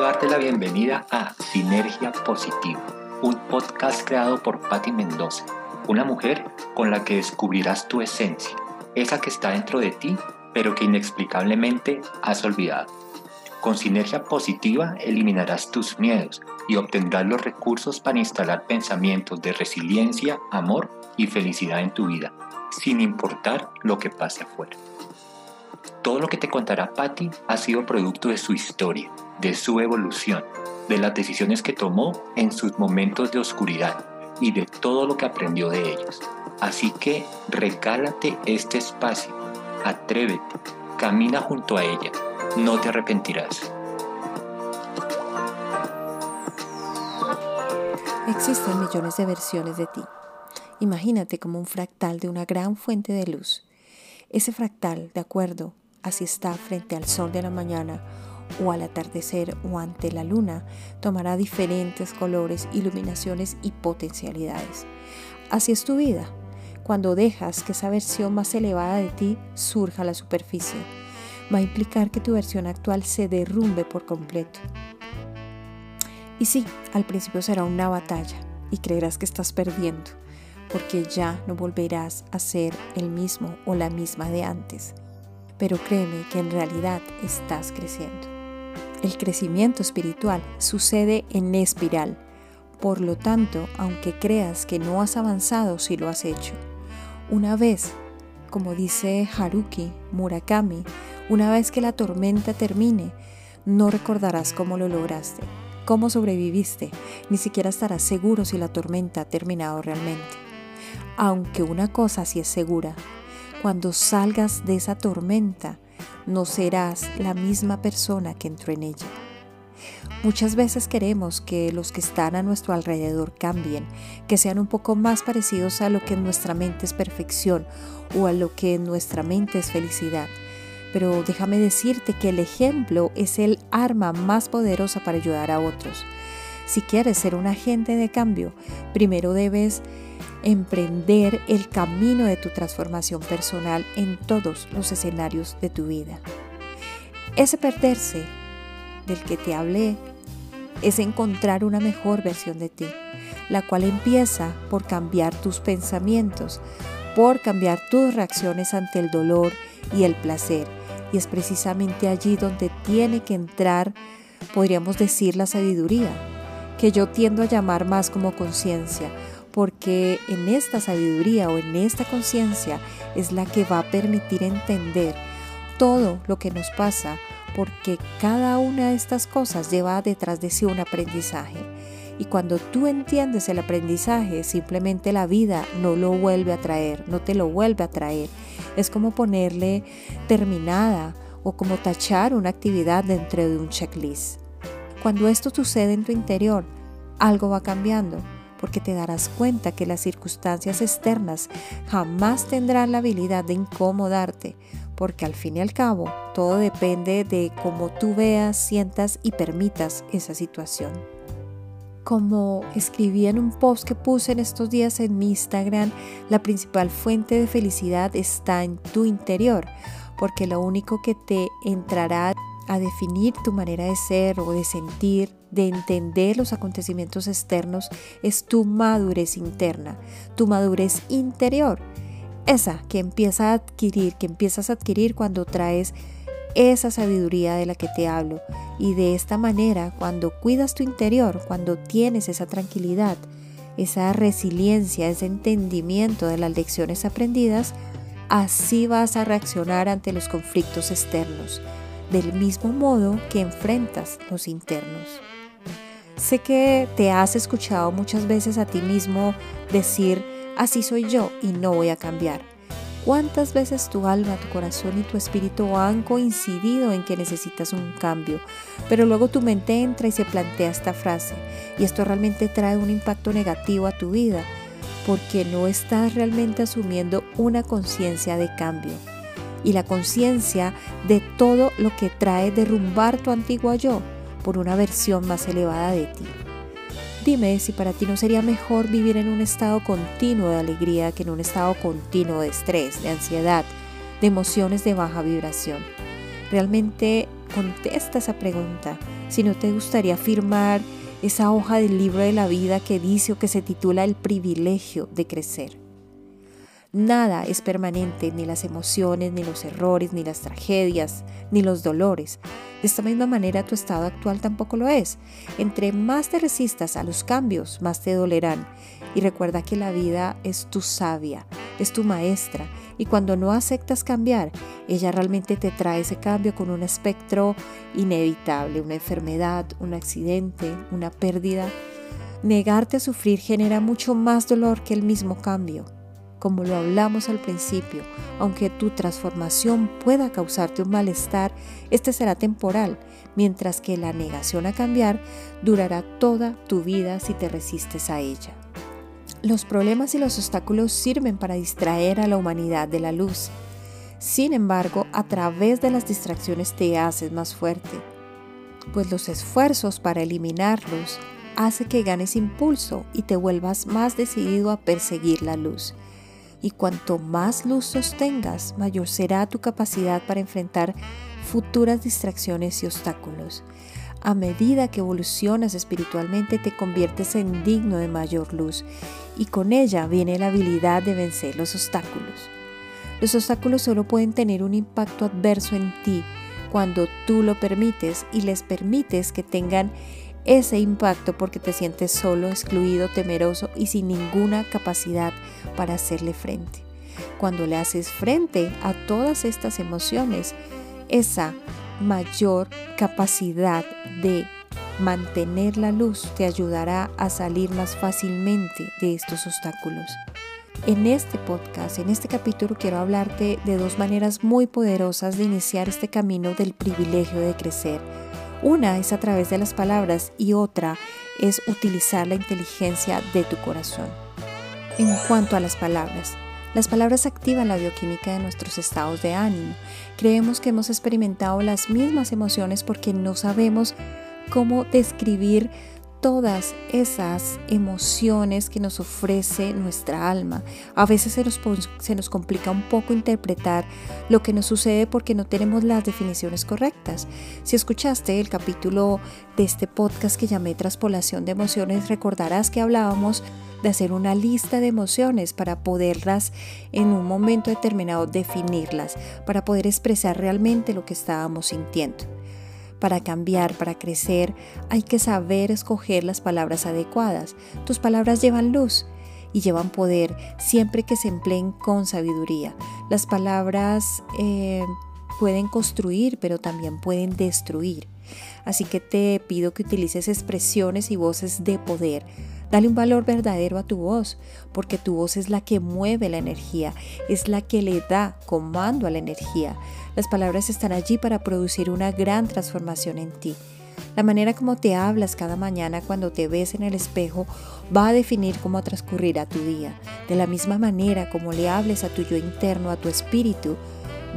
darte la bienvenida a Sinergia Positiva, un podcast creado por Patti Mendoza, una mujer con la que descubrirás tu esencia, esa que está dentro de ti, pero que inexplicablemente has olvidado. Con Sinergia Positiva eliminarás tus miedos y obtendrás los recursos para instalar pensamientos de resiliencia, amor y felicidad en tu vida, sin importar lo que pase afuera. Todo lo que te contará Patty ha sido producto de su historia, de su evolución, de las decisiones que tomó en sus momentos de oscuridad y de todo lo que aprendió de ellos. Así que regálate este espacio, atrévete, camina junto a ella, no te arrepentirás. Existen millones de versiones de ti. Imagínate como un fractal de una gran fuente de luz. Ese fractal, de acuerdo así está frente al sol de la mañana o al atardecer o ante la luna, tomará diferentes colores, iluminaciones y potencialidades. Así es tu vida, cuando dejas que esa versión más elevada de ti surja a la superficie. Va a implicar que tu versión actual se derrumbe por completo. Y sí, al principio será una batalla y creerás que estás perdiendo, porque ya no volverás a ser el mismo o la misma de antes pero créeme que en realidad estás creciendo. El crecimiento espiritual sucede en espiral. Por lo tanto, aunque creas que no has avanzado, si lo has hecho. Una vez, como dice Haruki Murakami, una vez que la tormenta termine, no recordarás cómo lo lograste, cómo sobreviviste, ni siquiera estarás seguro si la tormenta ha terminado realmente. Aunque una cosa sí es segura, cuando salgas de esa tormenta, no serás la misma persona que entró en ella. Muchas veces queremos que los que están a nuestro alrededor cambien, que sean un poco más parecidos a lo que en nuestra mente es perfección o a lo que en nuestra mente es felicidad. Pero déjame decirte que el ejemplo es el arma más poderosa para ayudar a otros. Si quieres ser un agente de cambio, primero debes emprender el camino de tu transformación personal en todos los escenarios de tu vida. Ese perderse del que te hablé es encontrar una mejor versión de ti, la cual empieza por cambiar tus pensamientos, por cambiar tus reacciones ante el dolor y el placer. Y es precisamente allí donde tiene que entrar, podríamos decir, la sabiduría, que yo tiendo a llamar más como conciencia, porque en esta sabiduría o en esta conciencia es la que va a permitir entender todo lo que nos pasa, porque cada una de estas cosas lleva detrás de sí un aprendizaje. Y cuando tú entiendes el aprendizaje, simplemente la vida no lo vuelve a traer, no te lo vuelve a traer. Es como ponerle terminada o como tachar una actividad dentro de un checklist. Cuando esto sucede en tu interior, algo va cambiando porque te darás cuenta que las circunstancias externas jamás tendrán la habilidad de incomodarte, porque al fin y al cabo todo depende de cómo tú veas, sientas y permitas esa situación. Como escribí en un post que puse en estos días en mi Instagram, la principal fuente de felicidad está en tu interior, porque lo único que te entrará a definir tu manera de ser o de sentir, de entender los acontecimientos externos, es tu madurez interna, tu madurez interior. Esa que empieza a adquirir, que empiezas a adquirir cuando traes esa sabiduría de la que te hablo. Y de esta manera, cuando cuidas tu interior, cuando tienes esa tranquilidad, esa resiliencia, ese entendimiento de las lecciones aprendidas, así vas a reaccionar ante los conflictos externos del mismo modo que enfrentas los internos. Sé que te has escuchado muchas veces a ti mismo decir, así soy yo y no voy a cambiar. ¿Cuántas veces tu alma, tu corazón y tu espíritu han coincidido en que necesitas un cambio? Pero luego tu mente entra y se plantea esta frase y esto realmente trae un impacto negativo a tu vida porque no estás realmente asumiendo una conciencia de cambio y la conciencia de todo lo que trae derrumbar tu antiguo yo por una versión más elevada de ti. Dime si para ti no sería mejor vivir en un estado continuo de alegría que en un estado continuo de estrés, de ansiedad, de emociones de baja vibración. Realmente contesta esa pregunta. Si no te gustaría firmar esa hoja del libro de la vida que dice o que se titula El privilegio de crecer. Nada es permanente, ni las emociones, ni los errores, ni las tragedias, ni los dolores. De esta misma manera tu estado actual tampoco lo es. Entre más te resistas a los cambios, más te dolerán. Y recuerda que la vida es tu sabia, es tu maestra. Y cuando no aceptas cambiar, ella realmente te trae ese cambio con un espectro inevitable, una enfermedad, un accidente, una pérdida. Negarte a sufrir genera mucho más dolor que el mismo cambio como lo hablamos al principio, aunque tu transformación pueda causarte un malestar, este será temporal, mientras que la negación a cambiar durará toda tu vida si te resistes a ella. Los problemas y los obstáculos sirven para distraer a la humanidad de la luz. Sin embargo, a través de las distracciones te haces más fuerte, pues los esfuerzos para eliminarlos hace que ganes impulso y te vuelvas más decidido a perseguir la luz y cuanto más luz sostengas, mayor será tu capacidad para enfrentar futuras distracciones y obstáculos. A medida que evolucionas espiritualmente te conviertes en digno de mayor luz y con ella viene la habilidad de vencer los obstáculos. Los obstáculos solo pueden tener un impacto adverso en ti cuando tú lo permites y les permites que tengan ese impacto porque te sientes solo, excluido, temeroso y sin ninguna capacidad para hacerle frente. Cuando le haces frente a todas estas emociones, esa mayor capacidad de mantener la luz te ayudará a salir más fácilmente de estos obstáculos. En este podcast, en este capítulo, quiero hablarte de dos maneras muy poderosas de iniciar este camino del privilegio de crecer una es a través de las palabras y otra es utilizar la inteligencia de tu corazón. En cuanto a las palabras, las palabras activan la bioquímica de nuestros estados de ánimo. Creemos que hemos experimentado las mismas emociones porque no sabemos cómo describir todas esas emociones que nos ofrece nuestra alma. A veces se nos, se nos, complica un poco interpretar lo que nos sucede porque no tenemos las definiciones correctas. Si escuchaste el capítulo de este podcast que llamé Traspolación de Emociones, recordarás que hablábamos de hacer una lista de emociones para poderlas en un momento determinado definirlas, para poder expresar realmente lo que estábamos sintiendo. Para cambiar, para crecer, hay que saber escoger las palabras adecuadas. Tus palabras llevan luz y llevan poder siempre que se empleen con sabiduría. Las palabras eh, pueden construir, pero también pueden destruir. Así que te pido que utilices expresiones y voces de poder Dale un valor verdadero a tu voz, porque tu voz es la que mueve la energía, es la que le da comando a la energía. Las palabras están allí para producir una gran transformación en ti. La manera como te hablas cada mañana cuando te ves en el espejo va a definir cómo transcurrirá tu día. De la misma manera como le hables a tu yo interno, a tu espíritu,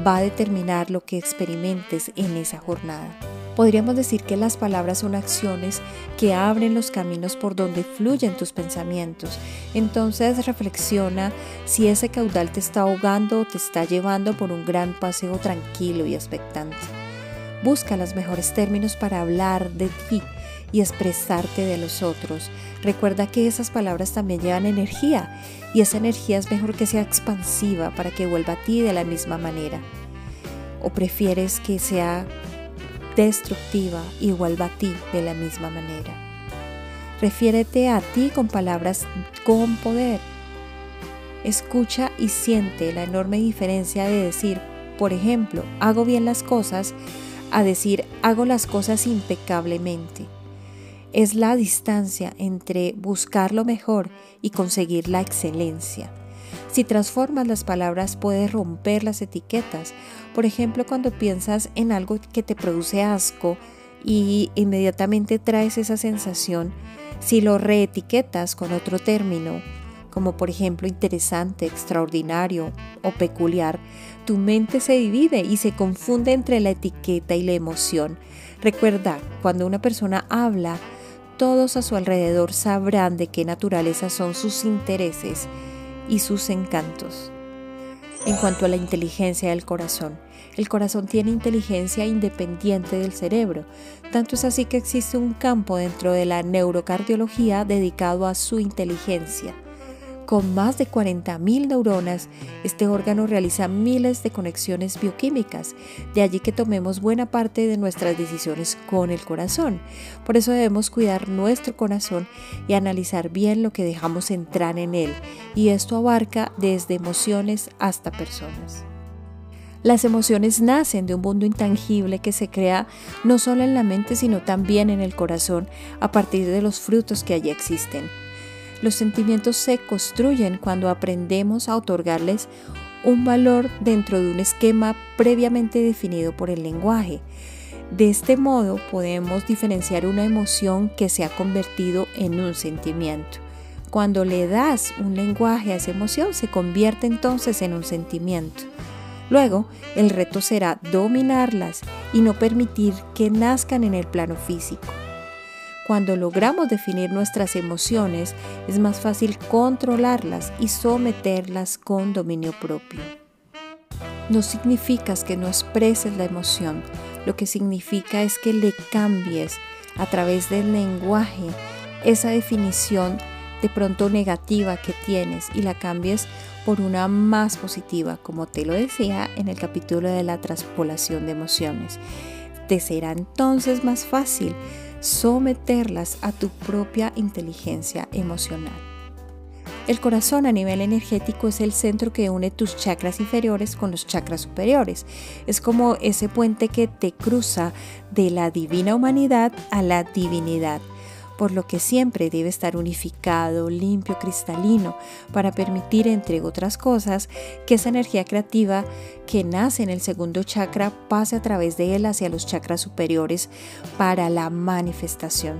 va a determinar lo que experimentes en esa jornada. Podríamos decir que las palabras son acciones que abren los caminos por donde fluyen tus pensamientos. Entonces reflexiona si ese caudal te está ahogando o te está llevando por un gran paseo tranquilo y expectante. Busca los mejores términos para hablar de ti y expresarte de los otros. Recuerda que esas palabras también llevan energía y esa energía es mejor que sea expansiva para que vuelva a ti de la misma manera. ¿O prefieres que sea destructiva y vuelva a ti de la misma manera. Refiérete a ti con palabras con poder. Escucha y siente la enorme diferencia de decir, por ejemplo, hago bien las cosas, a decir, hago las cosas impecablemente. Es la distancia entre buscar lo mejor y conseguir la excelencia. Si transformas las palabras puedes romper las etiquetas. Por ejemplo, cuando piensas en algo que te produce asco y inmediatamente traes esa sensación, si lo reetiquetas con otro término, como por ejemplo interesante, extraordinario o peculiar, tu mente se divide y se confunde entre la etiqueta y la emoción. Recuerda, cuando una persona habla, todos a su alrededor sabrán de qué naturaleza son sus intereses y sus encantos. en cuanto a la inteligencia del corazón. El corazón tiene inteligencia independiente del cerebro. Tanto es así que existe un campo dentro de la neurocardiología dedicado a su inteligencia. Con más de 40.000 neuronas, este órgano realiza miles de conexiones bioquímicas, de allí que tomemos buena parte de nuestras decisiones con el corazón. Por eso debemos cuidar nuestro corazón y analizar bien lo que dejamos entrar en él, y esto abarca desde emociones hasta personas. Las emociones nacen de un mundo intangible que se crea no solo en la mente, sino también en el corazón a partir de los frutos que allí existen. Los sentimientos se construyen cuando aprendemos a otorgarles un valor dentro de un esquema previamente definido por el lenguaje. De este modo podemos diferenciar una emoción que se ha convertido en un sentimiento. Cuando le das un lenguaje a esa emoción se convierte entonces en un sentimiento. Luego, el reto será dominarlas y no permitir que nazcan en el plano físico. Cuando logramos definir nuestras emociones, es más fácil controlarlas y someterlas con dominio propio. No significa que no expreses la emoción, lo que significa es que le cambies a través del lenguaje esa definición de pronto negativa que tienes y la cambies por una más positiva, como te lo decía en el capítulo de la transpolación de emociones. Te será entonces más fácil someterlas a tu propia inteligencia emocional. El corazón a nivel energético es el centro que une tus chakras inferiores con los chakras superiores. Es como ese puente que te cruza de la divina humanidad a la divinidad por lo que siempre debe estar unificado, limpio, cristalino, para permitir, entre otras cosas, que esa energía creativa que nace en el segundo chakra pase a través de él hacia los chakras superiores para la manifestación.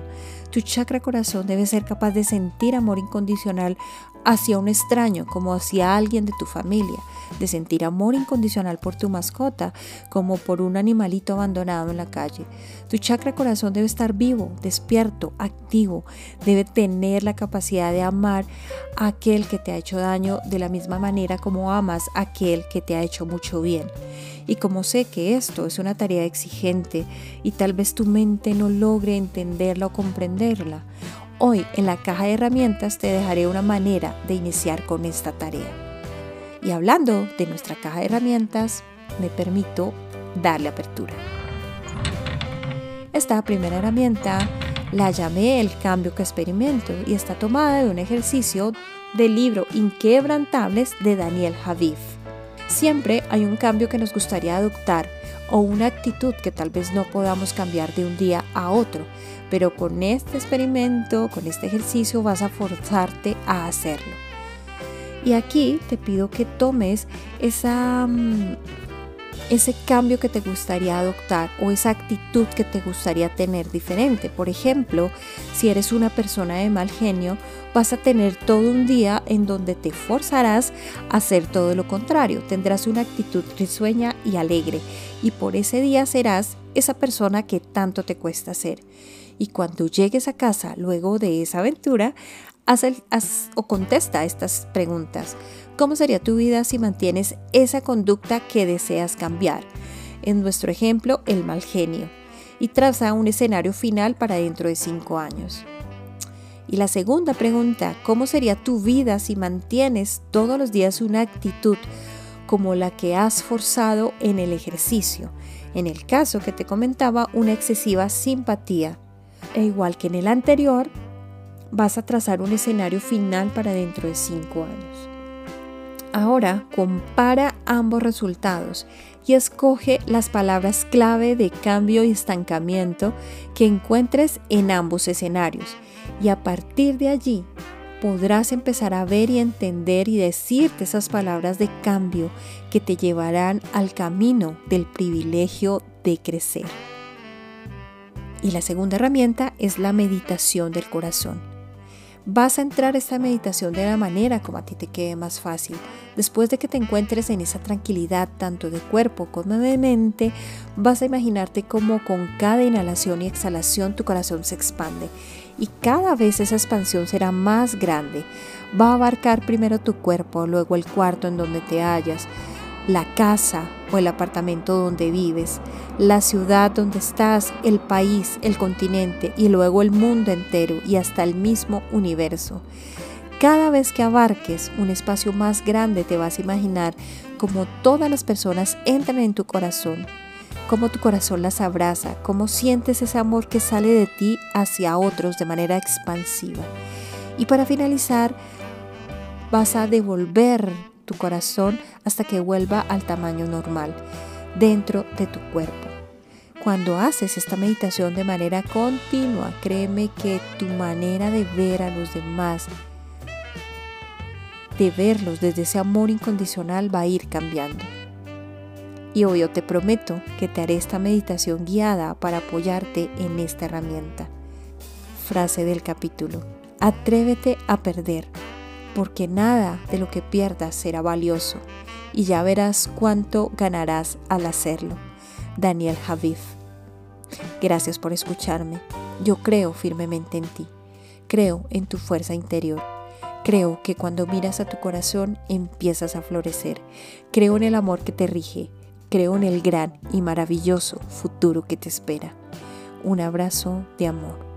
Tu chakra corazón debe ser capaz de sentir amor incondicional hacia un extraño como hacia alguien de tu familia, de sentir amor incondicional por tu mascota como por un animalito abandonado en la calle. Tu chakra corazón debe estar vivo, despierto, activo, debe tener la capacidad de amar a aquel que te ha hecho daño de la misma manera como amas a aquel que te ha hecho mucho bien. Y como sé que esto es una tarea exigente y tal vez tu mente no logre entenderla o comprenderla, Hoy en la caja de herramientas te dejaré una manera de iniciar con esta tarea. Y hablando de nuestra caja de herramientas, me permito darle apertura. Esta primera herramienta la llamé el cambio que experimento y está tomada de un ejercicio del libro Inquebrantables de Daniel Javif. Siempre hay un cambio que nos gustaría adoptar o una actitud que tal vez no podamos cambiar de un día a otro, pero con este experimento, con este ejercicio vas a forzarte a hacerlo. Y aquí te pido que tomes esa, mm, ese cambio que te gustaría adoptar o esa actitud que te gustaría tener diferente. Por ejemplo, si eres una persona de mal genio, vas a tener todo un día en donde te forzarás a hacer todo lo contrario. Tendrás una actitud risueña y alegre y por ese día serás esa persona que tanto te cuesta ser y cuando llegues a casa luego de esa aventura, haz, o contesta estas preguntas. ¿Cómo sería tu vida si mantienes esa conducta que deseas cambiar? En nuestro ejemplo, el mal genio. Y traza un escenario final para dentro de cinco años. Y la segunda pregunta, ¿cómo sería tu vida si mantienes todos los días una actitud como la que has forzado en el ejercicio? En el caso que te comentaba, una excesiva simpatía e igual que en el anterior, vas a trazar un escenario final para dentro de cinco años. Ahora compara ambos resultados y escoge las palabras clave de cambio y estancamiento que encuentres en ambos escenarios y a partir de allí podrás empezar a ver y entender y decirte esas palabras de cambio que te llevarán al camino del privilegio de crecer. Y la segunda herramienta es la meditación del corazón. Vas a entrar a esta meditación de la manera como a ti te quede más fácil. Después de que te encuentres en esa tranquilidad tanto de cuerpo como de mente, vas a imaginarte como con cada inhalación y exhalación tu corazón se expande y cada vez esa expansión será más grande. Va a abarcar primero tu cuerpo, luego el cuarto en donde te hallas, la casa o el apartamento donde vives, la ciudad donde estás, el país, el continente y luego el mundo entero y hasta el mismo universo. Cada vez que abarques un espacio más grande te vas a imaginar como todas las personas entran en tu corazón, cómo tu corazón las abraza, cómo sientes ese amor que sale de ti hacia otros de manera expansiva. Y para finalizar, vas a devolver corazón hasta que vuelva al tamaño normal dentro de tu cuerpo. Cuando haces esta meditación de manera continua, créeme que tu manera de ver a los demás, de verlos desde ese amor incondicional va a ir cambiando. Y hoy yo te prometo que te haré esta meditación guiada para apoyarte en esta herramienta. Frase del capítulo. Atrévete a perder porque nada de lo que pierdas será valioso, y ya verás cuánto ganarás al hacerlo. Daniel Javif. Gracias por escucharme. Yo creo firmemente en ti. Creo en tu fuerza interior. Creo que cuando miras a tu corazón empiezas a florecer. Creo en el amor que te rige. Creo en el gran y maravilloso futuro que te espera. Un abrazo de amor.